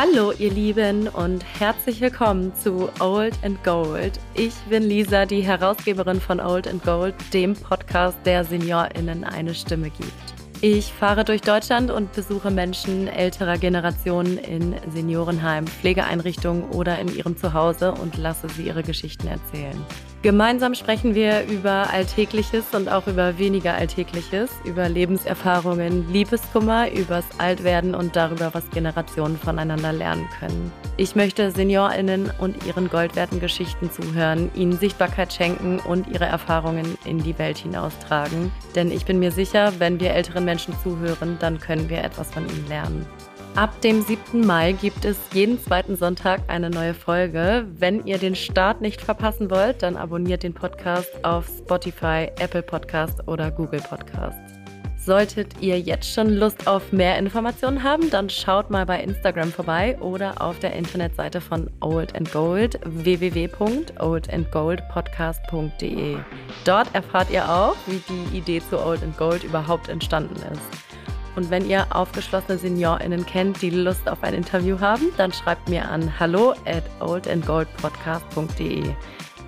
Hallo ihr Lieben und herzlich willkommen zu Old and Gold. Ich bin Lisa, die Herausgeberin von Old and Gold, dem Podcast, der Seniorinnen eine Stimme gibt. Ich fahre durch Deutschland und besuche Menschen älterer Generationen in Seniorenheimen, Pflegeeinrichtungen oder in ihrem Zuhause und lasse sie ihre Geschichten erzählen. Gemeinsam sprechen wir über Alltägliches und auch über weniger Alltägliches, über Lebenserfahrungen, Liebeskummer, übers Altwerden und darüber, was Generationen voneinander lernen können. Ich möchte SeniorInnen und ihren goldwerten Geschichten zuhören, ihnen Sichtbarkeit schenken und ihre Erfahrungen in die Welt hinaustragen. Denn ich bin mir sicher, wenn wir älteren Menschen zuhören, dann können wir etwas von ihnen lernen. Ab dem 7. Mai gibt es jeden zweiten Sonntag eine neue Folge. Wenn ihr den Start nicht verpassen wollt, dann abonniert den Podcast auf Spotify, Apple Podcast oder Google Podcast. Solltet ihr jetzt schon Lust auf mehr Informationen haben, dann schaut mal bei Instagram vorbei oder auf der Internetseite von Old and Gold www.oldandgoldpodcast.de. Dort erfahrt ihr auch, wie die Idee zu Old and Gold überhaupt entstanden ist. Und wenn ihr aufgeschlossene SeniorInnen kennt, die Lust auf ein Interview haben, dann schreibt mir an hallo at oldandgoldpodcast.de.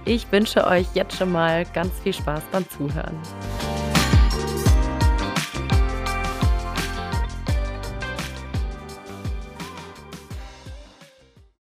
Ich wünsche euch jetzt schon mal ganz viel Spaß beim Zuhören.